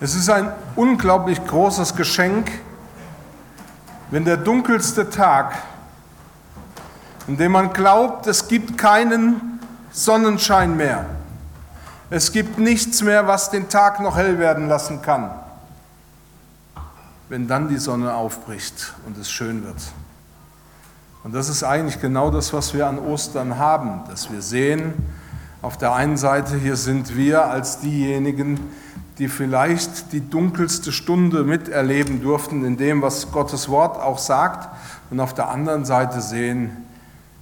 Es ist ein unglaublich großes Geschenk, wenn der dunkelste Tag, in dem man glaubt, es gibt keinen Sonnenschein mehr, es gibt nichts mehr, was den Tag noch hell werden lassen kann, wenn dann die Sonne aufbricht und es schön wird. Und das ist eigentlich genau das, was wir an Ostern haben, dass wir sehen, auf der einen Seite hier sind wir als diejenigen, die vielleicht die dunkelste Stunde miterleben durften in dem, was Gottes Wort auch sagt, und auf der anderen Seite sehen,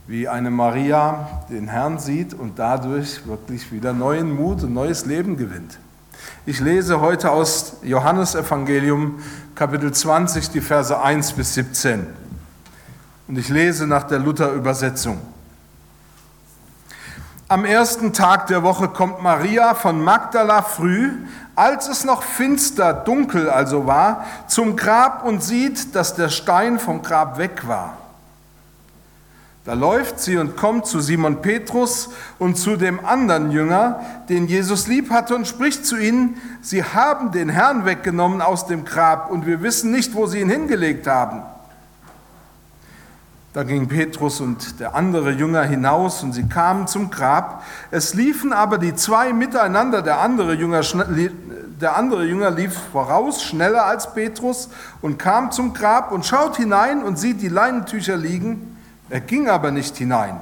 wie eine Maria den Herrn sieht und dadurch wirklich wieder neuen Mut und neues Leben gewinnt. Ich lese heute aus Johannes Evangelium Kapitel 20 die Verse 1 bis 17. Und ich lese nach der Luther-Übersetzung. Am ersten Tag der Woche kommt Maria von Magdala früh, als es noch finster, dunkel also war, zum Grab und sieht, dass der Stein vom Grab weg war. Da läuft sie und kommt zu Simon Petrus und zu dem anderen Jünger, den Jesus lieb hatte, und spricht zu ihnen, sie haben den Herrn weggenommen aus dem Grab und wir wissen nicht, wo sie ihn hingelegt haben. Da ging Petrus und der andere Jünger hinaus und sie kamen zum Grab. Es liefen aber die zwei miteinander, der andere Jünger, der andere Jünger lief voraus, schneller als Petrus und kam zum Grab und schaut hinein und sieht die Leinentücher liegen. Er ging aber nicht hinein.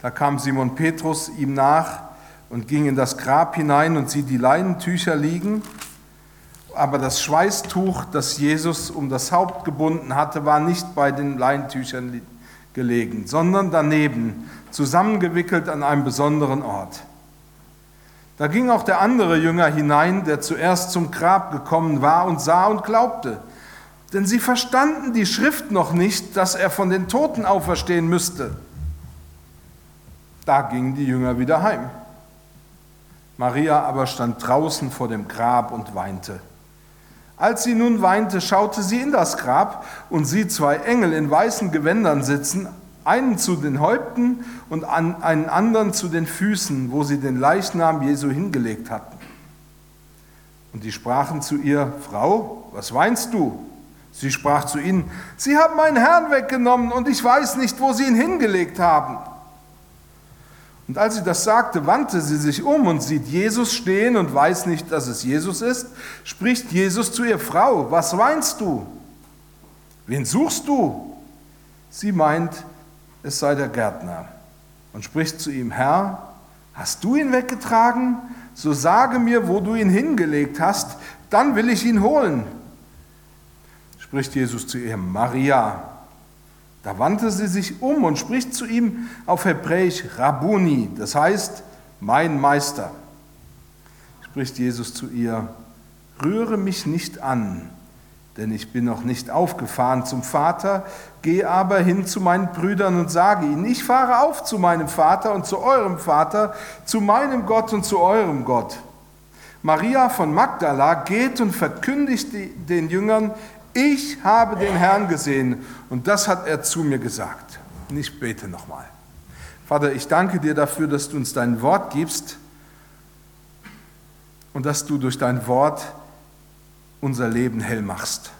Da kam Simon Petrus ihm nach und ging in das Grab hinein und sieht die Leinentücher liegen aber das Schweißtuch, das Jesus um das Haupt gebunden hatte, war nicht bei den Leintüchern gelegen, sondern daneben, zusammengewickelt an einem besonderen Ort. Da ging auch der andere Jünger hinein, der zuerst zum Grab gekommen war und sah und glaubte. Denn sie verstanden die Schrift noch nicht, dass er von den Toten auferstehen müsste. Da gingen die Jünger wieder heim. Maria aber stand draußen vor dem Grab und weinte. Als sie nun weinte, schaute sie in das Grab und sieht zwei Engel in weißen Gewändern sitzen, einen zu den Häupten und einen anderen zu den Füßen, wo sie den Leichnam Jesu hingelegt hatten. Und die sprachen zu ihr, Frau, was weinst du? Sie sprach zu ihnen, Sie haben meinen Herrn weggenommen und ich weiß nicht, wo sie ihn hingelegt haben. Und als sie das sagte, wandte sie sich um und sieht Jesus stehen und weiß nicht, dass es Jesus ist, spricht Jesus zu ihr, Frau, was weinst du? Wen suchst du? Sie meint, es sei der Gärtner und spricht zu ihm, Herr, hast du ihn weggetragen? So sage mir, wo du ihn hingelegt hast, dann will ich ihn holen. Spricht Jesus zu ihr, Maria. Da wandte sie sich um und spricht zu ihm auf Hebräisch Rabuni, das heißt mein Meister. Spricht Jesus zu ihr, rühre mich nicht an, denn ich bin noch nicht aufgefahren zum Vater, geh aber hin zu meinen Brüdern und sage ihnen, ich fahre auf zu meinem Vater und zu eurem Vater, zu meinem Gott und zu eurem Gott. Maria von Magdala geht und verkündigt den Jüngern, ich habe den Herrn gesehen und das hat er zu mir gesagt. Und ich bete nochmal. Vater, ich danke dir dafür, dass du uns dein Wort gibst und dass du durch dein Wort unser Leben hell machst.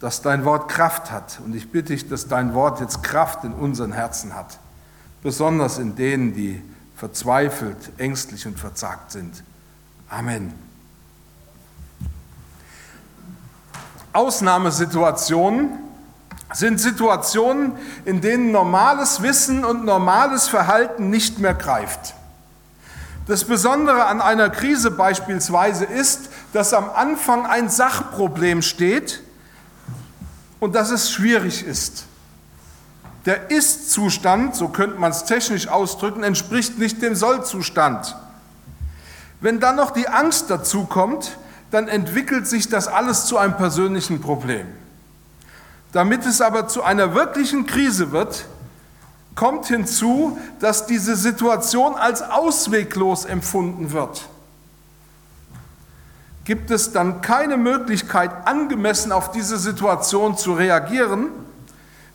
Dass dein Wort Kraft hat. Und ich bitte dich, dass dein Wort jetzt Kraft in unseren Herzen hat. Besonders in denen, die verzweifelt, ängstlich und verzagt sind. Amen. Ausnahmesituationen sind Situationen, in denen normales Wissen und normales Verhalten nicht mehr greift. Das Besondere an einer Krise beispielsweise ist, dass am Anfang ein Sachproblem steht und dass es schwierig ist. Der Ist-Zustand, so könnte man es technisch ausdrücken, entspricht nicht dem Soll-Zustand. Wenn dann noch die Angst dazu kommt, dann entwickelt sich das alles zu einem persönlichen Problem. Damit es aber zu einer wirklichen Krise wird, kommt hinzu, dass diese Situation als ausweglos empfunden wird. Gibt es dann keine Möglichkeit, angemessen auf diese Situation zu reagieren,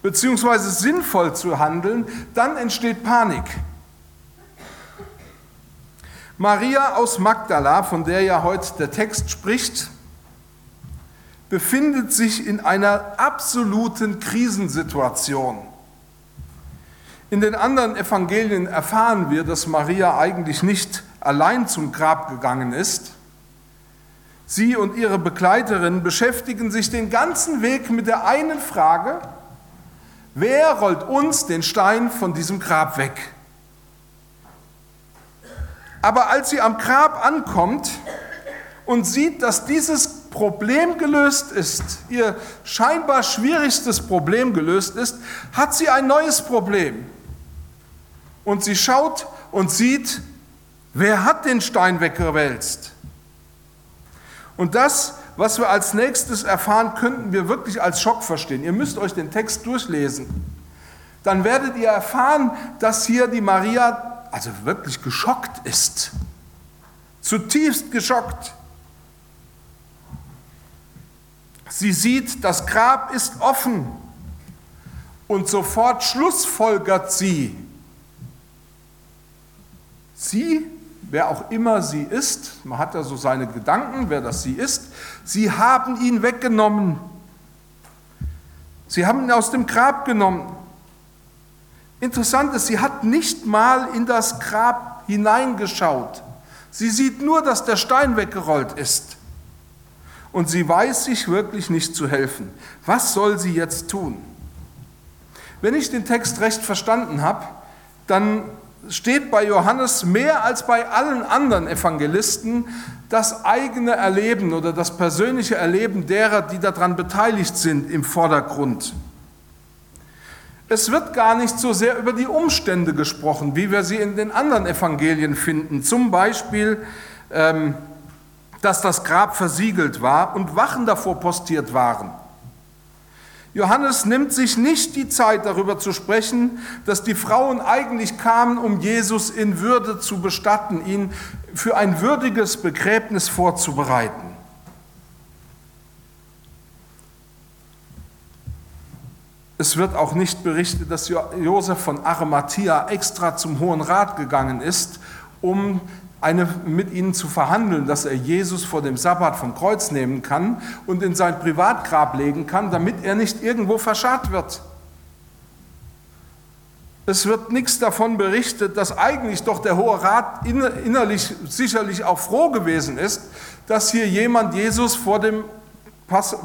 beziehungsweise sinnvoll zu handeln, dann entsteht Panik. Maria aus Magdala, von der ja heute der Text spricht, befindet sich in einer absoluten Krisensituation. In den anderen Evangelien erfahren wir, dass Maria eigentlich nicht allein zum Grab gegangen ist. Sie und ihre Begleiterin beschäftigen sich den ganzen Weg mit der einen Frage, wer rollt uns den Stein von diesem Grab weg? Aber als sie am Grab ankommt und sieht, dass dieses Problem gelöst ist, ihr scheinbar schwierigstes Problem gelöst ist, hat sie ein neues Problem. Und sie schaut und sieht, wer hat den Stein weggewälzt? Und das, was wir als nächstes erfahren, könnten wir wirklich als Schock verstehen. Ihr müsst euch den Text durchlesen. Dann werdet ihr erfahren, dass hier die Maria also wirklich geschockt ist. Zutiefst geschockt. Sie sieht, das Grab ist offen und sofort schlussfolgert sie. Sie, wer auch immer sie ist, man hat ja so seine Gedanken, wer das sie ist, sie haben ihn weggenommen. Sie haben ihn aus dem Grab genommen. Interessant ist, sie hat nicht mal in das Grab hineingeschaut. Sie sieht nur, dass der Stein weggerollt ist und sie weiß sich wirklich nicht zu helfen. Was soll sie jetzt tun? Wenn ich den Text recht verstanden habe, dann steht bei Johannes mehr als bei allen anderen Evangelisten das eigene Erleben oder das persönliche Erleben derer, die daran beteiligt sind, im Vordergrund. Es wird gar nicht so sehr über die Umstände gesprochen, wie wir sie in den anderen Evangelien finden. Zum Beispiel ähm, dass das Grab versiegelt war und Wachen davor postiert waren. Johannes nimmt sich nicht die Zeit darüber zu sprechen, dass die Frauen eigentlich kamen, um Jesus in Würde zu bestatten, ihn für ein würdiges Begräbnis vorzubereiten. Es wird auch nicht berichtet, dass Josef von Arimathea extra zum Hohen Rat gegangen ist, um eine, mit ihnen zu verhandeln, dass er Jesus vor dem Sabbat vom Kreuz nehmen kann und in sein Privatgrab legen kann, damit er nicht irgendwo verscharrt wird. Es wird nichts davon berichtet, dass eigentlich doch der Hohe Rat innerlich sicherlich auch froh gewesen ist, dass hier jemand Jesus vor dem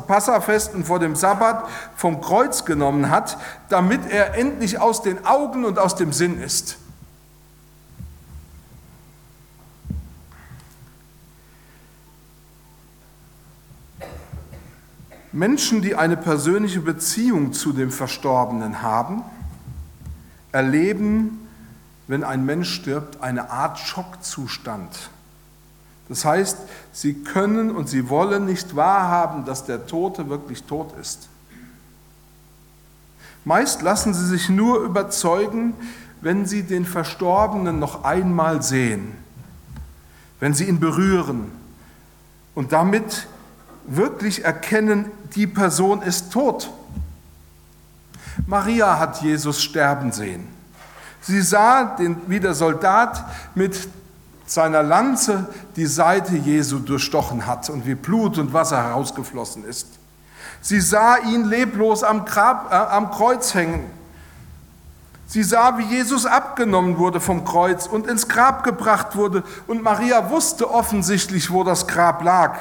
Passafest und vor dem Sabbat vom Kreuz genommen hat, damit er endlich aus den Augen und aus dem Sinn ist. Menschen, die eine persönliche Beziehung zu dem Verstorbenen haben, erleben, wenn ein Mensch stirbt, eine Art Schockzustand. Das heißt, sie können und sie wollen nicht wahrhaben, dass der Tote wirklich tot ist. Meist lassen sie sich nur überzeugen, wenn sie den Verstorbenen noch einmal sehen, wenn sie ihn berühren und damit wirklich erkennen, die Person ist tot. Maria hat Jesus sterben sehen. Sie sah, den, wie der Soldat mit seiner Lanze die Seite Jesu durchstochen hat und wie Blut und Wasser herausgeflossen ist. Sie sah ihn leblos am, Grab, äh, am Kreuz hängen. Sie sah, wie Jesus abgenommen wurde vom Kreuz und ins Grab gebracht wurde. Und Maria wusste offensichtlich, wo das Grab lag.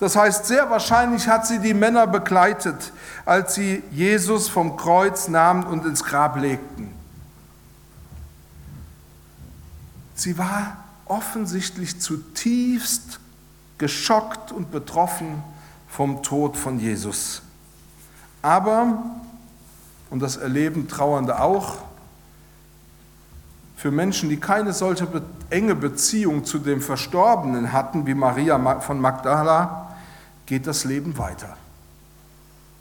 Das heißt, sehr wahrscheinlich hat sie die Männer begleitet, als sie Jesus vom Kreuz nahmen und ins Grab legten. Sie war offensichtlich zutiefst geschockt und betroffen vom Tod von Jesus. Aber, und das erleben Trauernde auch, für Menschen, die keine solche enge Beziehung zu dem Verstorbenen hatten, wie Maria von Magdala, geht das Leben weiter.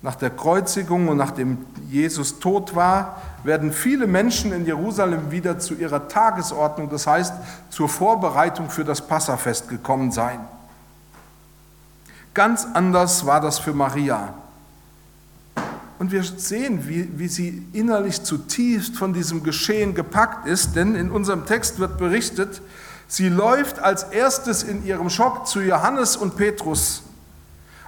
Nach der Kreuzigung und nachdem Jesus tot war, werden viele Menschen in Jerusalem wieder zu ihrer Tagesordnung, das heißt zur Vorbereitung für das Passafest gekommen sein. Ganz anders war das für Maria. Und wir sehen, wie, wie sie innerlich zutiefst von diesem Geschehen gepackt ist, denn in unserem Text wird berichtet, Sie läuft als erstes in ihrem Schock zu Johannes und Petrus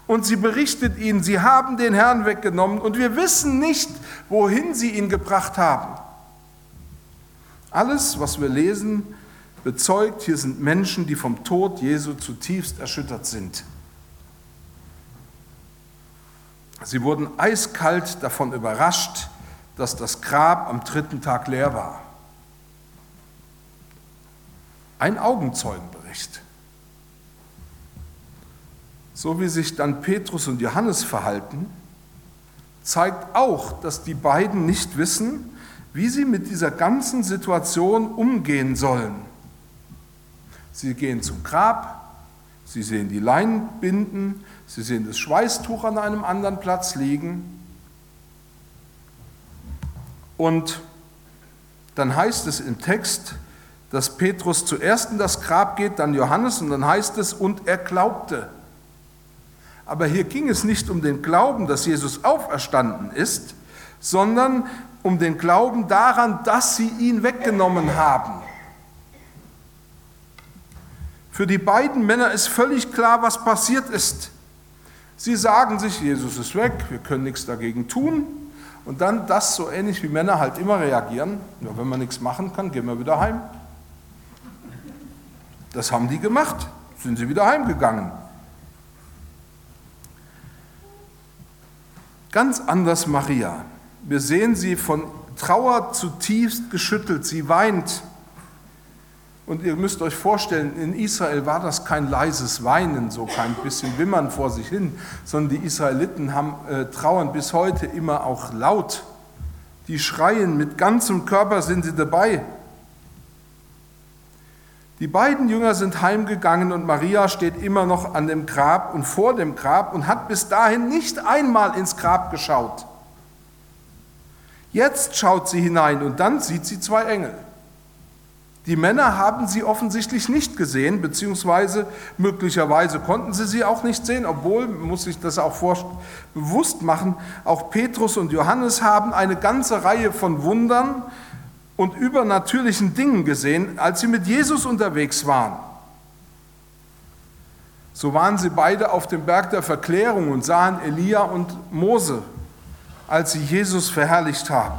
und sie berichtet ihnen, sie haben den Herrn weggenommen und wir wissen nicht, wohin sie ihn gebracht haben. Alles, was wir lesen, bezeugt, hier sind Menschen, die vom Tod Jesu zutiefst erschüttert sind. Sie wurden eiskalt davon überrascht, dass das Grab am dritten Tag leer war. Ein Augenzeugenbericht. So wie sich dann Petrus und Johannes verhalten, zeigt auch, dass die beiden nicht wissen, wie sie mit dieser ganzen Situation umgehen sollen. Sie gehen zum Grab, sie sehen die Leinbinden, sie sehen das Schweißtuch an einem anderen Platz liegen. Und dann heißt es im Text, dass Petrus zuerst in das Grab geht, dann Johannes und dann heißt es, und er glaubte. Aber hier ging es nicht um den Glauben, dass Jesus auferstanden ist, sondern um den Glauben daran, dass sie ihn weggenommen haben. Für die beiden Männer ist völlig klar, was passiert ist. Sie sagen sich, Jesus ist weg, wir können nichts dagegen tun. Und dann das so ähnlich wie Männer halt immer reagieren. Ja, wenn man nichts machen kann, gehen wir wieder heim. Das haben die gemacht, sind sie wieder heimgegangen. Ganz anders Maria. Wir sehen sie von Trauer zutiefst geschüttelt. Sie weint. Und ihr müsst euch vorstellen, in Israel war das kein leises Weinen, so kein bisschen Wimmern vor sich hin, sondern die Israeliten haben, äh, trauern bis heute immer auch laut. Die schreien, mit ganzem Körper sind sie dabei. Die beiden Jünger sind heimgegangen und Maria steht immer noch an dem Grab und vor dem Grab und hat bis dahin nicht einmal ins Grab geschaut. Jetzt schaut sie hinein und dann sieht sie zwei Engel. Die Männer haben sie offensichtlich nicht gesehen, beziehungsweise möglicherweise konnten sie sie auch nicht sehen, obwohl, muss ich das auch bewusst machen, auch Petrus und Johannes haben eine ganze Reihe von Wundern und übernatürlichen Dingen gesehen, als sie mit Jesus unterwegs waren. So waren sie beide auf dem Berg der Verklärung und sahen Elia und Mose als sie Jesus verherrlicht haben.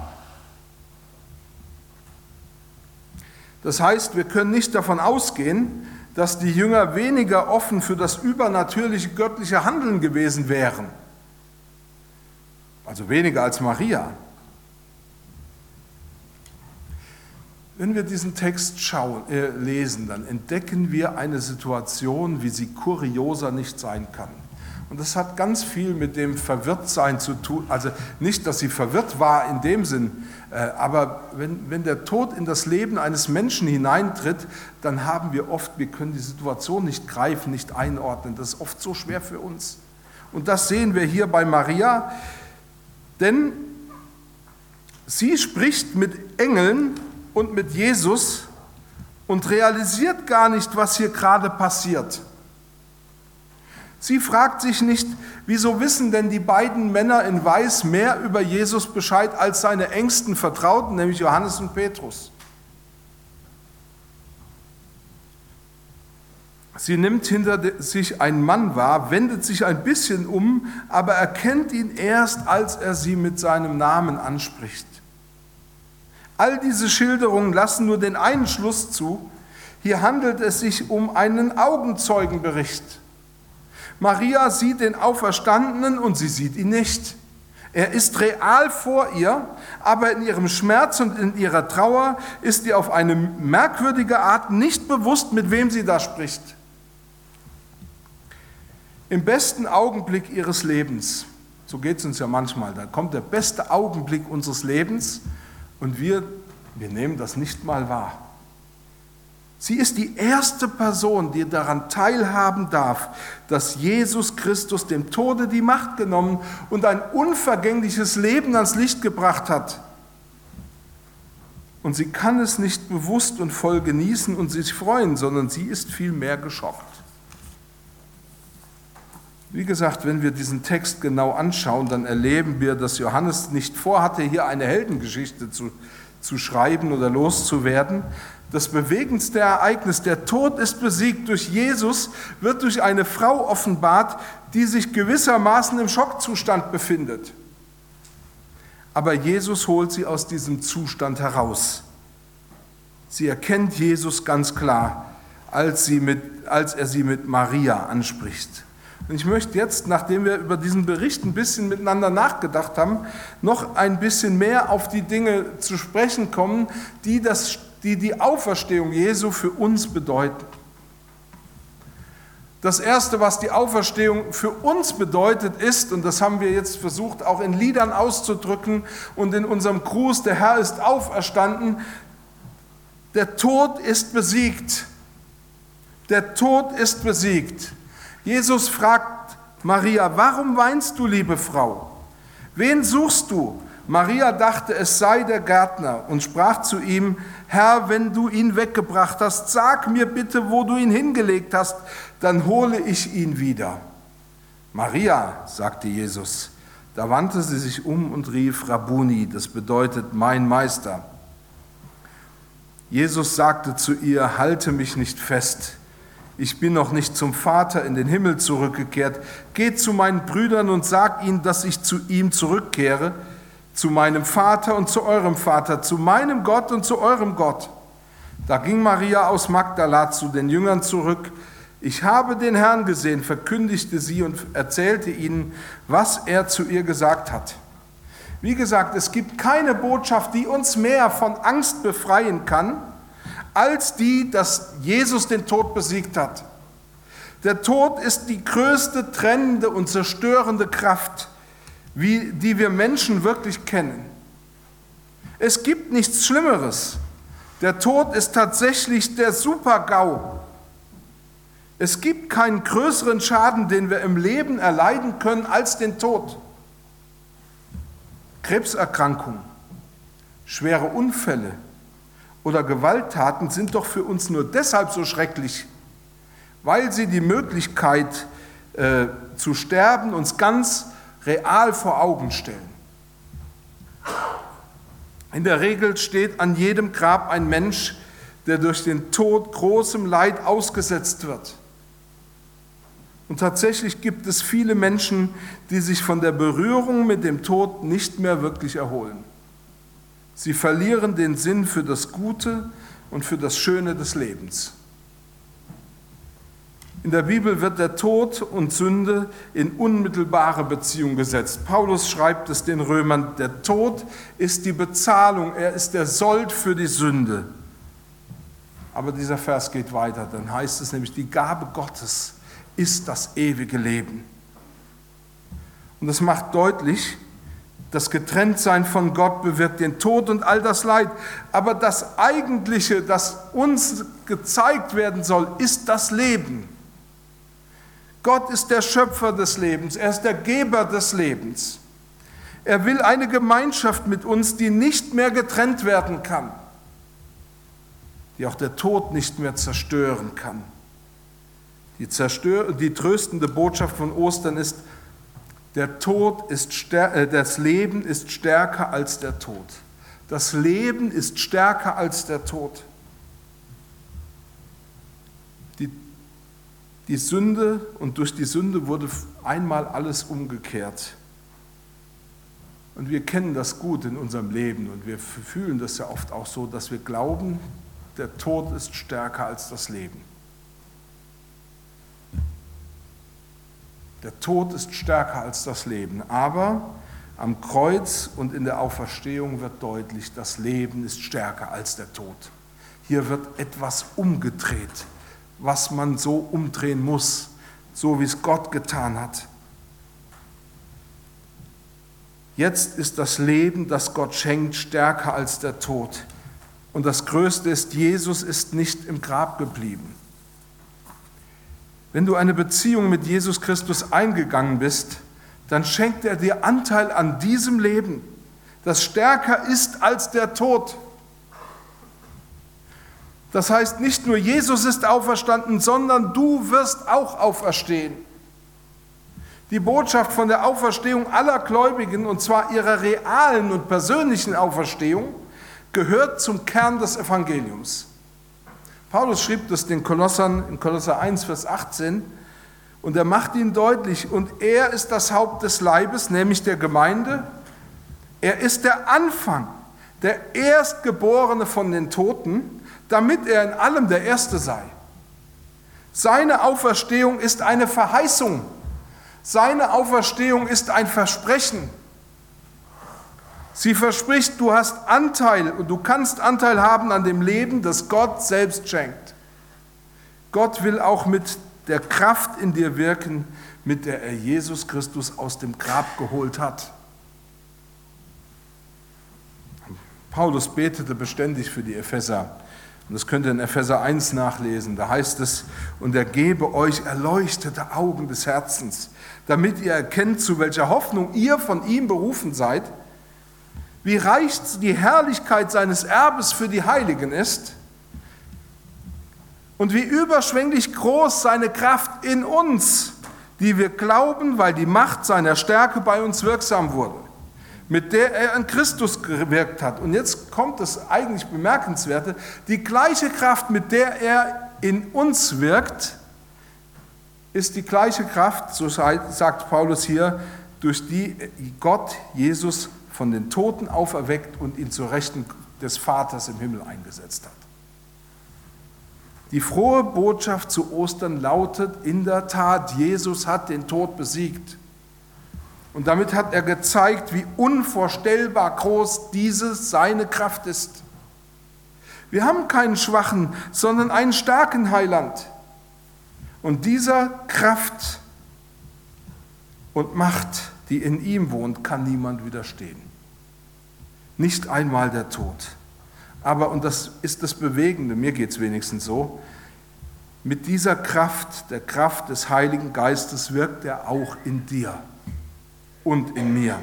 Das heißt, wir können nicht davon ausgehen, dass die Jünger weniger offen für das übernatürliche göttliche Handeln gewesen wären. Also weniger als Maria. Wenn wir diesen Text schauen, äh, lesen, dann entdecken wir eine Situation, wie sie kurioser nicht sein kann. Und das hat ganz viel mit dem Verwirrtsein zu tun. Also nicht, dass sie verwirrt war in dem Sinn, äh, aber wenn, wenn der Tod in das Leben eines Menschen hineintritt, dann haben wir oft, wir können die Situation nicht greifen, nicht einordnen. Das ist oft so schwer für uns. Und das sehen wir hier bei Maria, denn sie spricht mit Engeln und mit Jesus und realisiert gar nicht, was hier gerade passiert. Sie fragt sich nicht, wieso wissen denn die beiden Männer in Weiß mehr über Jesus Bescheid als seine engsten Vertrauten, nämlich Johannes und Petrus. Sie nimmt hinter sich einen Mann wahr, wendet sich ein bisschen um, aber erkennt ihn erst, als er sie mit seinem Namen anspricht. All diese Schilderungen lassen nur den einen Schluss zu. Hier handelt es sich um einen Augenzeugenbericht. Maria sieht den Auferstandenen und sie sieht ihn nicht. Er ist real vor ihr, aber in ihrem Schmerz und in ihrer Trauer ist ihr auf eine merkwürdige Art nicht bewusst, mit wem sie da spricht. Im besten Augenblick ihres Lebens, so geht es uns ja manchmal, da kommt der beste Augenblick unseres Lebens und wir, wir nehmen das nicht mal wahr. Sie ist die erste Person, die daran teilhaben darf, dass Jesus Christus dem Tode die Macht genommen und ein unvergängliches Leben ans Licht gebracht hat. Und sie kann es nicht bewusst und voll genießen und sich freuen, sondern sie ist vielmehr geschockt. Wie gesagt, wenn wir diesen Text genau anschauen, dann erleben wir, dass Johannes nicht vorhatte, hier eine Heldengeschichte zu zu schreiben oder loszuwerden. Das bewegendste Ereignis, der Tod ist besiegt durch Jesus, wird durch eine Frau offenbart, die sich gewissermaßen im Schockzustand befindet. Aber Jesus holt sie aus diesem Zustand heraus. Sie erkennt Jesus ganz klar, als, sie mit, als er sie mit Maria anspricht. Und ich möchte jetzt, nachdem wir über diesen Bericht ein bisschen miteinander nachgedacht haben, noch ein bisschen mehr auf die Dinge zu sprechen kommen, die das, die, die Auferstehung Jesu für uns bedeuten. Das Erste, was die Auferstehung für uns bedeutet, ist, und das haben wir jetzt versucht auch in Liedern auszudrücken und in unserem Gruß, der Herr ist auferstanden, der Tod ist besiegt. Der Tod ist besiegt. Jesus fragt Maria, warum weinst du, liebe Frau? Wen suchst du? Maria dachte, es sei der Gärtner und sprach zu ihm, Herr, wenn du ihn weggebracht hast, sag mir bitte, wo du ihn hingelegt hast, dann hole ich ihn wieder. Maria, sagte Jesus. Da wandte sie sich um und rief Rabuni, das bedeutet mein Meister. Jesus sagte zu ihr, halte mich nicht fest ich bin noch nicht zum Vater in den Himmel zurückgekehrt. Geht zu meinen Brüdern und sagt ihnen, dass ich zu ihm zurückkehre, zu meinem Vater und zu eurem Vater, zu meinem Gott und zu eurem Gott. Da ging Maria aus Magdala zu den Jüngern zurück. Ich habe den Herrn gesehen, verkündigte sie und erzählte ihnen, was er zu ihr gesagt hat. Wie gesagt, es gibt keine Botschaft, die uns mehr von Angst befreien kann, als die, dass Jesus den Tod besiegt hat. Der Tod ist die größte trennende und zerstörende Kraft, wie, die wir Menschen wirklich kennen. Es gibt nichts Schlimmeres. Der Tod ist tatsächlich der Super-GAU. Es gibt keinen größeren Schaden, den wir im Leben erleiden können, als den Tod. Krebserkrankungen, schwere Unfälle, oder Gewalttaten sind doch für uns nur deshalb so schrecklich, weil sie die Möglichkeit äh, zu sterben uns ganz real vor Augen stellen. In der Regel steht an jedem Grab ein Mensch, der durch den Tod großem Leid ausgesetzt wird. Und tatsächlich gibt es viele Menschen, die sich von der Berührung mit dem Tod nicht mehr wirklich erholen. Sie verlieren den Sinn für das Gute und für das Schöne des Lebens. In der Bibel wird der Tod und Sünde in unmittelbare Beziehung gesetzt. Paulus schreibt es den Römern, der Tod ist die Bezahlung, er ist der Sold für die Sünde. Aber dieser Vers geht weiter, dann heißt es nämlich, die Gabe Gottes ist das ewige Leben. Und das macht deutlich, das Getrenntsein von Gott bewirkt den Tod und all das Leid. Aber das Eigentliche, das uns gezeigt werden soll, ist das Leben. Gott ist der Schöpfer des Lebens, er ist der Geber des Lebens. Er will eine Gemeinschaft mit uns, die nicht mehr getrennt werden kann, die auch der Tod nicht mehr zerstören kann. Die, zerstör die tröstende Botschaft von Ostern ist, der Tod ist äh, das Leben ist stärker als der Tod. Das Leben ist stärker als der Tod. Die, die Sünde und durch die Sünde wurde einmal alles umgekehrt. Und wir kennen das gut in unserem Leben und wir fühlen das ja oft auch so, dass wir glauben, der Tod ist stärker als das Leben. Der Tod ist stärker als das Leben. Aber am Kreuz und in der Auferstehung wird deutlich, das Leben ist stärker als der Tod. Hier wird etwas umgedreht, was man so umdrehen muss, so wie es Gott getan hat. Jetzt ist das Leben, das Gott schenkt, stärker als der Tod. Und das Größte ist, Jesus ist nicht im Grab geblieben. Wenn du eine Beziehung mit Jesus Christus eingegangen bist, dann schenkt er dir Anteil an diesem Leben, das stärker ist als der Tod. Das heißt, nicht nur Jesus ist auferstanden, sondern du wirst auch auferstehen. Die Botschaft von der Auferstehung aller Gläubigen, und zwar ihrer realen und persönlichen Auferstehung, gehört zum Kern des Evangeliums. Paulus schrieb das den Kolossern in Kolosser 1, Vers 18 und er macht ihnen deutlich, und er ist das Haupt des Leibes, nämlich der Gemeinde. Er ist der Anfang, der Erstgeborene von den Toten, damit er in allem der Erste sei. Seine Auferstehung ist eine Verheißung. Seine Auferstehung ist ein Versprechen. Sie verspricht, du hast Anteil und du kannst Anteil haben an dem Leben, das Gott selbst schenkt. Gott will auch mit der Kraft in dir wirken, mit der er Jesus Christus aus dem Grab geholt hat. Paulus betete beständig für die Epheser. Und das könnt ihr in Epheser 1 nachlesen. Da heißt es, und er gebe euch erleuchtete Augen des Herzens, damit ihr erkennt, zu welcher Hoffnung ihr von ihm berufen seid, wie reich die Herrlichkeit seines Erbes für die Heiligen ist und wie überschwänglich groß seine Kraft in uns, die wir glauben, weil die Macht seiner Stärke bei uns wirksam wurde, mit der er an Christus gewirkt hat. Und jetzt kommt das eigentlich Bemerkenswerte, die gleiche Kraft, mit der er in uns wirkt, ist die gleiche Kraft, so sagt Paulus hier, durch die Gott Jesus von den Toten auferweckt und ihn zur Rechten des Vaters im Himmel eingesetzt hat. Die frohe Botschaft zu Ostern lautet in der Tat, Jesus hat den Tod besiegt. Und damit hat er gezeigt, wie unvorstellbar groß diese seine Kraft ist. Wir haben keinen schwachen, sondern einen starken Heiland. Und dieser Kraft und Macht, die in ihm wohnt, kann niemand widerstehen nicht einmal der Tod. Aber, und das ist das Bewegende, mir geht es wenigstens so, mit dieser Kraft, der Kraft des Heiligen Geistes, wirkt er auch in dir und in mir.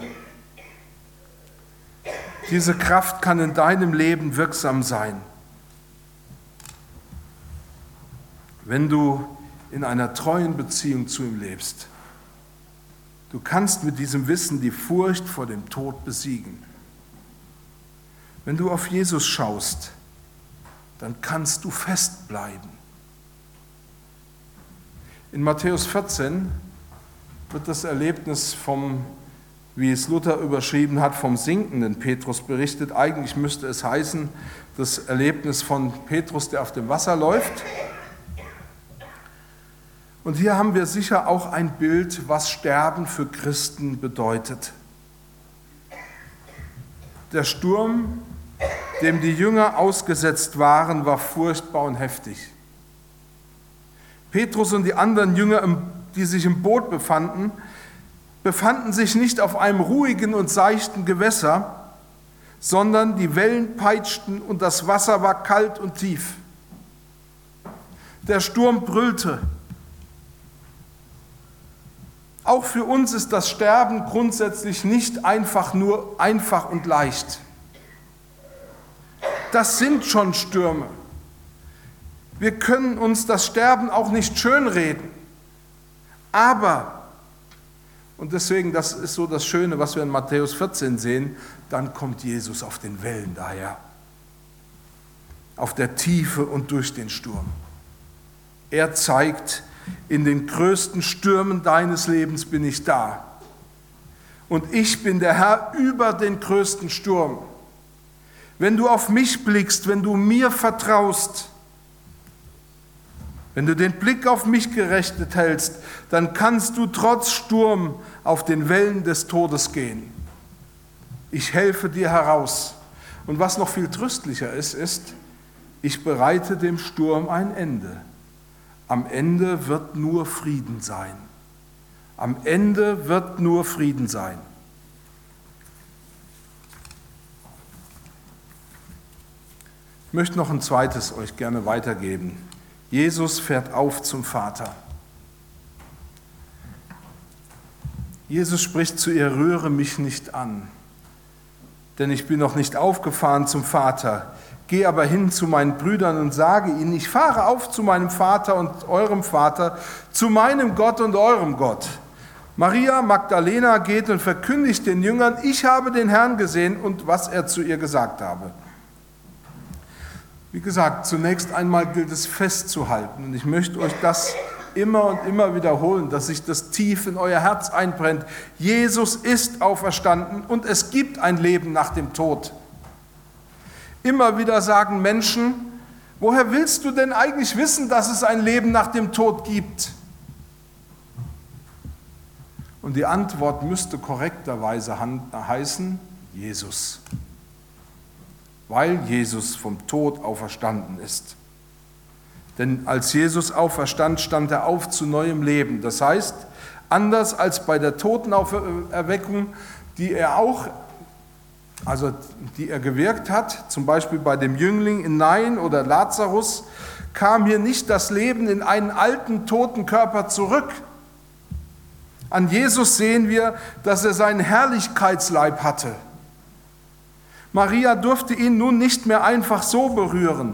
Diese Kraft kann in deinem Leben wirksam sein. Wenn du in einer treuen Beziehung zu ihm lebst. Du kannst mit diesem Wissen die Furcht vor dem Tod besiegen. Wenn du auf Jesus schaust, dann kannst du festbleiben. In Matthäus 14 wird das Erlebnis vom, wie es Luther überschrieben hat, vom sinkenden Petrus berichtet. Eigentlich müsste es heißen, das Erlebnis von Petrus, der auf dem Wasser läuft. Und hier haben wir sicher auch ein Bild, was Sterben für Christen bedeutet. Der Sturm dem die Jünger ausgesetzt waren, war furchtbar und heftig. Petrus und die anderen Jünger, die sich im Boot befanden, befanden sich nicht auf einem ruhigen und seichten Gewässer, sondern die Wellen peitschten und das Wasser war kalt und tief. Der Sturm brüllte. Auch für uns ist das Sterben grundsätzlich nicht einfach nur einfach und leicht das sind schon Stürme. Wir können uns das Sterben auch nicht schönreden. Aber, und deswegen, das ist so das Schöne, was wir in Matthäus 14 sehen, dann kommt Jesus auf den Wellen daher, auf der Tiefe und durch den Sturm. Er zeigt, in den größten Stürmen deines Lebens bin ich da. Und ich bin der Herr über den größten Sturm. Wenn du auf mich blickst, wenn du mir vertraust, wenn du den Blick auf mich gerechnet hältst, dann kannst du trotz Sturm auf den Wellen des Todes gehen. Ich helfe dir heraus. Und was noch viel tröstlicher ist, ist, ich bereite dem Sturm ein Ende. Am Ende wird nur Frieden sein. Am Ende wird nur Frieden sein. Möchte noch ein zweites euch gerne weitergeben. Jesus fährt auf zum Vater. Jesus spricht zu ihr, rühre mich nicht an, denn ich bin noch nicht aufgefahren zum Vater. Geh aber hin zu meinen Brüdern und sage ihnen, ich fahre auf zu meinem Vater und eurem Vater, zu meinem Gott und eurem Gott. Maria Magdalena geht und verkündigt den Jüngern, ich habe den Herrn gesehen und was er zu ihr gesagt habe. Wie gesagt, zunächst einmal gilt es festzuhalten. Und ich möchte euch das immer und immer wiederholen, dass sich das tief in euer Herz einbrennt. Jesus ist auferstanden und es gibt ein Leben nach dem Tod. Immer wieder sagen Menschen, woher willst du denn eigentlich wissen, dass es ein Leben nach dem Tod gibt? Und die Antwort müsste korrekterweise heißen, Jesus. Weil Jesus vom Tod auferstanden ist. Denn als Jesus auferstand, stand er auf zu neuem Leben. Das heißt, anders als bei der Totenauferweckung, die er auch, also die er gewirkt hat, zum Beispiel bei dem Jüngling in Nain oder Lazarus, kam hier nicht das Leben in einen alten toten Körper zurück. An Jesus sehen wir, dass er seinen Herrlichkeitsleib hatte. Maria durfte ihn nun nicht mehr einfach so berühren.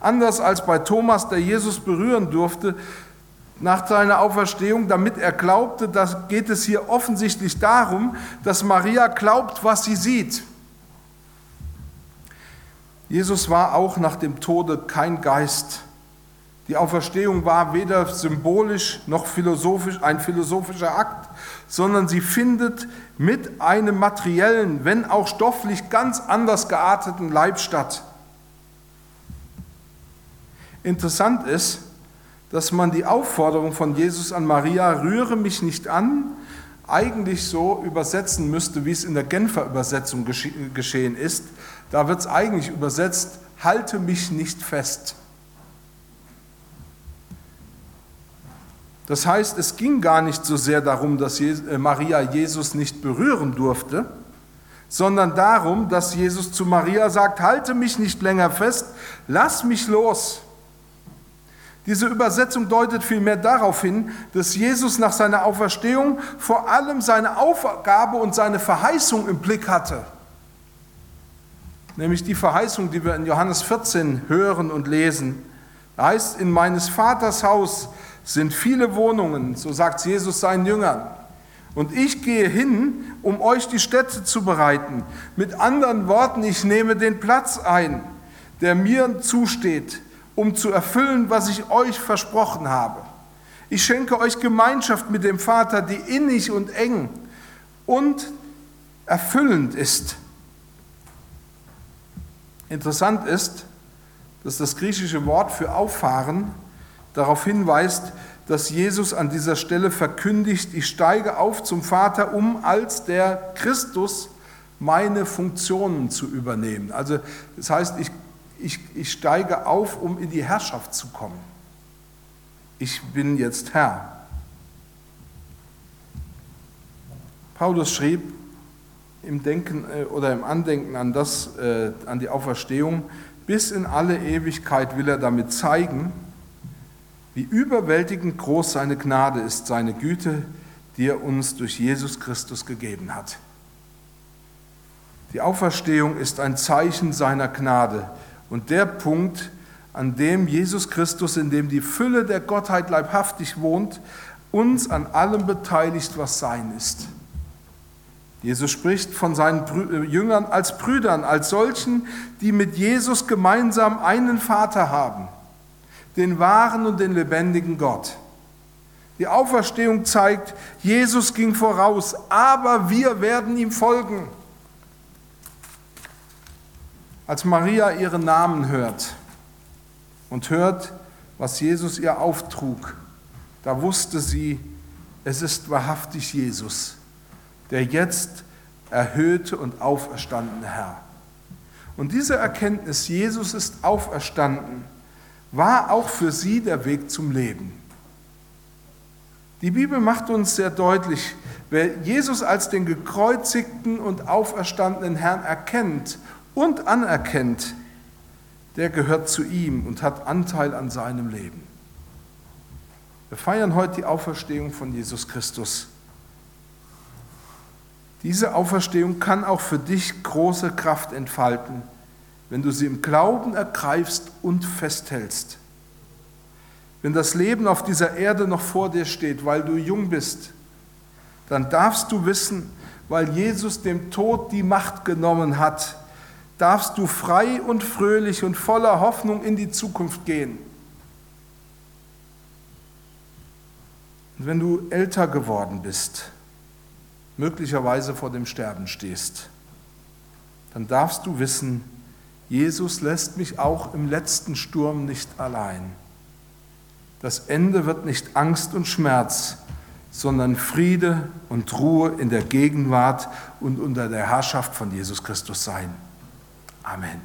Anders als bei Thomas, der Jesus berühren durfte nach seiner Auferstehung, damit er glaubte, da geht es hier offensichtlich darum, dass Maria glaubt, was sie sieht. Jesus war auch nach dem Tode kein Geist. Die Auferstehung war weder symbolisch noch philosophisch ein philosophischer Akt, sondern sie findet mit einem materiellen, wenn auch stofflich ganz anders gearteten Leib statt. Interessant ist, dass man die Aufforderung von Jesus an Maria, rühre mich nicht an, eigentlich so übersetzen müsste, wie es in der Genfer Übersetzung geschehen ist. Da wird es eigentlich übersetzt, halte mich nicht fest. Das heißt, es ging gar nicht so sehr darum, dass äh, Maria Jesus nicht berühren durfte, sondern darum, dass Jesus zu Maria sagt, halte mich nicht länger fest, lass mich los. Diese Übersetzung deutet vielmehr darauf hin, dass Jesus nach seiner Auferstehung vor allem seine Aufgabe und seine Verheißung im Blick hatte. Nämlich die Verheißung, die wir in Johannes 14 hören und lesen. Da heißt, in meines Vaters Haus sind viele Wohnungen, so sagt Jesus seinen Jüngern. Und ich gehe hin, um euch die Städte zu bereiten. Mit anderen Worten, ich nehme den Platz ein, der mir zusteht um zu erfüllen, was ich euch versprochen habe. Ich schenke euch Gemeinschaft mit dem Vater, die innig und eng und erfüllend ist. Interessant ist, dass das griechische Wort für auffahren darauf hinweist, dass Jesus an dieser Stelle verkündigt, ich steige auf zum Vater, um als der Christus meine Funktionen zu übernehmen. Also das heißt, ich ich, ich steige auf, um in die Herrschaft zu kommen. Ich bin jetzt Herr. Paulus schrieb im Denken äh, oder im Andenken an, das, äh, an die Auferstehung, bis in alle Ewigkeit will er damit zeigen, wie überwältigend groß seine Gnade ist, seine Güte, die er uns durch Jesus Christus gegeben hat. Die Auferstehung ist ein Zeichen seiner Gnade, und der Punkt, an dem Jesus Christus, in dem die Fülle der Gottheit leibhaftig wohnt, uns an allem beteiligt, was sein ist. Jesus spricht von seinen äh, Jüngern als Brüdern, als solchen, die mit Jesus gemeinsam einen Vater haben, den wahren und den lebendigen Gott. Die Auferstehung zeigt, Jesus ging voraus, aber wir werden ihm folgen. Als Maria ihren Namen hört und hört, was Jesus ihr auftrug, da wusste sie, es ist wahrhaftig Jesus, der jetzt erhöhte und auferstandene Herr. Und diese Erkenntnis, Jesus ist auferstanden, war auch für sie der Weg zum Leben. Die Bibel macht uns sehr deutlich, wer Jesus als den gekreuzigten und auferstandenen Herrn erkennt und anerkennt, der gehört zu ihm und hat Anteil an seinem Leben. Wir feiern heute die Auferstehung von Jesus Christus. Diese Auferstehung kann auch für dich große Kraft entfalten, wenn du sie im Glauben ergreifst und festhältst. Wenn das Leben auf dieser Erde noch vor dir steht, weil du jung bist, dann darfst du wissen, weil Jesus dem Tod die Macht genommen hat, darfst du frei und fröhlich und voller Hoffnung in die Zukunft gehen. Und wenn du älter geworden bist, möglicherweise vor dem Sterben stehst, dann darfst du wissen, Jesus lässt mich auch im letzten Sturm nicht allein. Das Ende wird nicht Angst und Schmerz, sondern Friede und Ruhe in der Gegenwart und unter der Herrschaft von Jesus Christus sein. Amen.